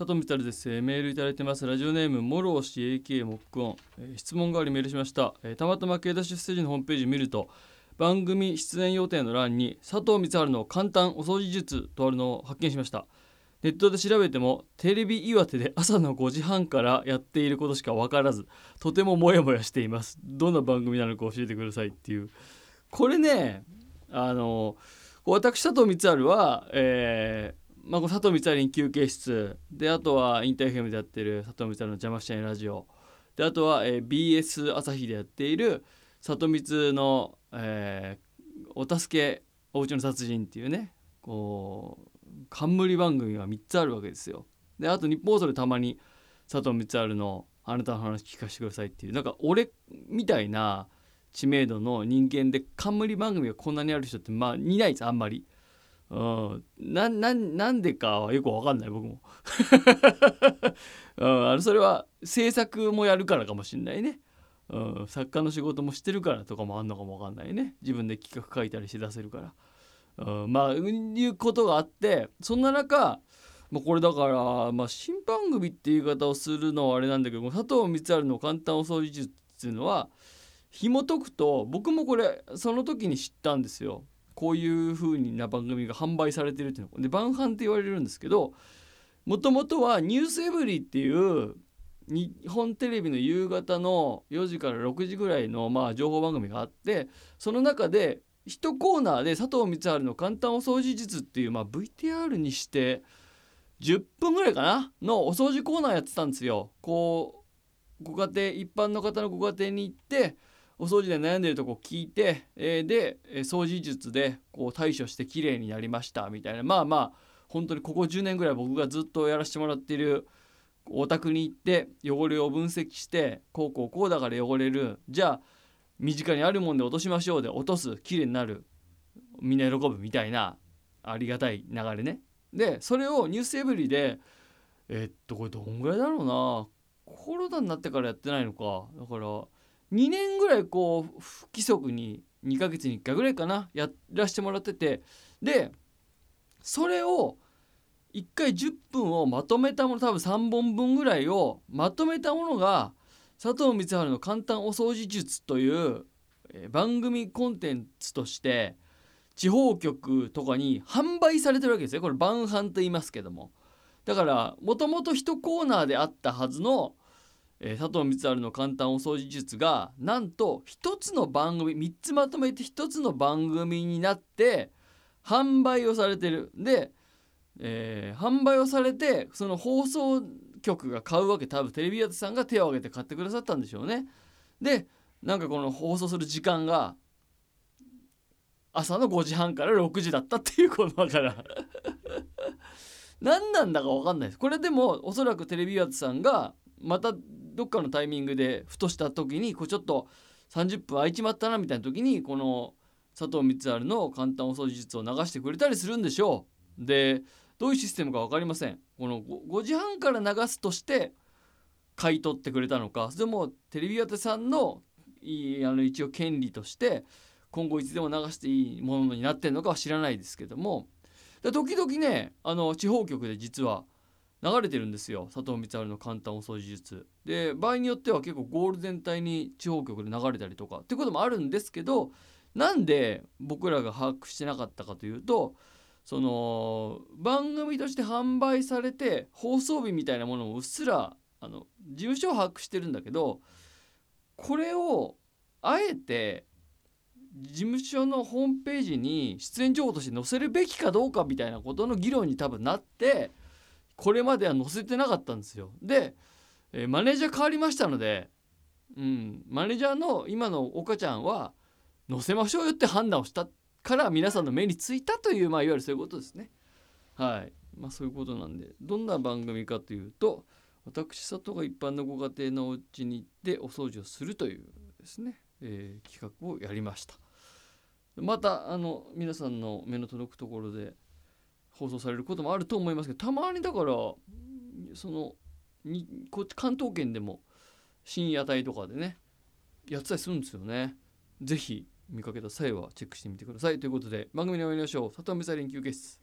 佐藤光です、メールいただいてます。ラジオネームモローシ AK モックオン、質問代わりメールしました、たまたま K ダッシュステージのホームページ見ると番組出演予定の欄に佐藤光晴の簡単お掃除術とあるのを発見しました。ネットで調べてもテレビ岩手で朝の5時半からやっていることしか分からずとてもモヤモヤしています。どんな番組なのか教えてくださいっていう。これねあの私佐藤光晴は、えまあ、この佐藤光晴に休憩室であとはインターフェムでやってる佐藤光晴の邪魔しちゃいラジオであとは、えー BS 朝日でやっている里光の、えーお助けおうちの殺人」っていうねこう冠番組が3つあるわけですよ。であと日本放送でたまに佐藤光晴の「あなたの話聞かせてください」っていうなんか俺みたいな知名度の人間で冠番組がこんなにある人ってまあいないですあんまり。うん、なななんでかはよくわかんない僕も、うん、あのそれは制作もやるからかもしんないね、うん、作家の仕事もしてるからとかもあんのかもわかんないね。自分で企画書いたりして出せるから、うん、まあいうことがあってそんな中まあ、これだから、まあ、新番組っていう言い方をするのはあれなんだけども佐藤光晴の簡単お掃除術っていうのは紐解くと僕もこれその時に知ったんですよ。こういう風な番組が販売されてるっていうので晩飯って言われるんですけどもともとは「ニュースエブリ」っていう日本テレビの夕方の4時から6時ぐらいのまあ情報番組があってその中で一コーナーで佐藤光晴の簡単お掃除術っていうまあ VTR にして10分ぐらいかなのお掃除コーナーやってたんですよ。こうご家庭一般の方のご家庭に行ってお掃除で悩んでるとこ聞いて、えーで掃除術でこう対処して綺麗になりましたみたいな。まあまあ本当にここ10年ぐらい僕がずっとやらせてもらっているお宅に行って汚れを分析してこうこうこうだから汚れる。じゃあ身近にあるもんで落としましょうで落とす綺麗になる。みんな喜ぶみたいなありがたい流れね。でそれを「ニュースエブリィでえっとこれどんぐらいだろうな。コロナになってからやってないのか。だから2年ぐらいこう不規則に2ヶ月に1回ぐらいかなやらせてもらってて。でそれを1回10分をまとめたもの多分3本分ぐらいをまとめたものが佐藤光晴の簡単お掃除術という番組コンテンツとして地方局とかに販売されてるわけですよ。これ晩飯と言いますけども。だからもともと一コーナーであったはずの、えー佐藤光晴の簡単お掃除術がなんと一つの番組3つまとめて一つの番組になって販売をされてる。で、えー販売をされてその放送局が買うわけ多分テレビ屋さんが手を挙げて買ってくださったんでしょうね。でなんかこの放送する時間が朝の5時半から6時だったっていうことだから。何なんだか分かんないです。これでもおそらくテレビアツさんがまたどっかのタイミングでふとした時にこうちょっと30分空いちまったなみたいな時にこの佐藤光晴の簡単お掃除術を流してくれたりするんでしょう。でどういうシステムか分かりません。この 5, 時半から流すとして買い取ってくれたのか。それもテレビアツさんのいあの一応権利として今後いつでも流していいものになってるのかは知らないですけども。時々ねあの地方局で実は流れてるんですよ。佐藤光晴の簡単お掃除術。で場合によっては結構ゴールデン帯に地方局で流れたりとか。ってこともあるんですけどなんで僕らが把握してなかったかというとその番組として販売されて放送日みたいなものをうっすらあの事務所は把握してるんだけどこれをあえて事務所のホームページに出演情報として載せるべきかどうかみたいなことの議論に多分なってこれまでは載せてなかったんですよ。で、えーマネージャー変わりましたので、うん、マネージャーの今の岡ちゃんは載せましょうよって判断をしたから皆さんの目についたという、まあ、いわゆるそういうことですね。はい。まあそういうことなんでどんな番組かというと私佐藤が一般のご家庭のお家に行ってお掃除をするというですね、えー企画をやりました。またあの皆さんの目の届くところで放送されることもあると思いますけどたまにだからそのにこっち関東圏でも深夜帯とかでねやってたりするんですよね。ぜひ見かけた際はチェックしてみてください。ということで番組に終わりましょう。佐藤美沙連休憩室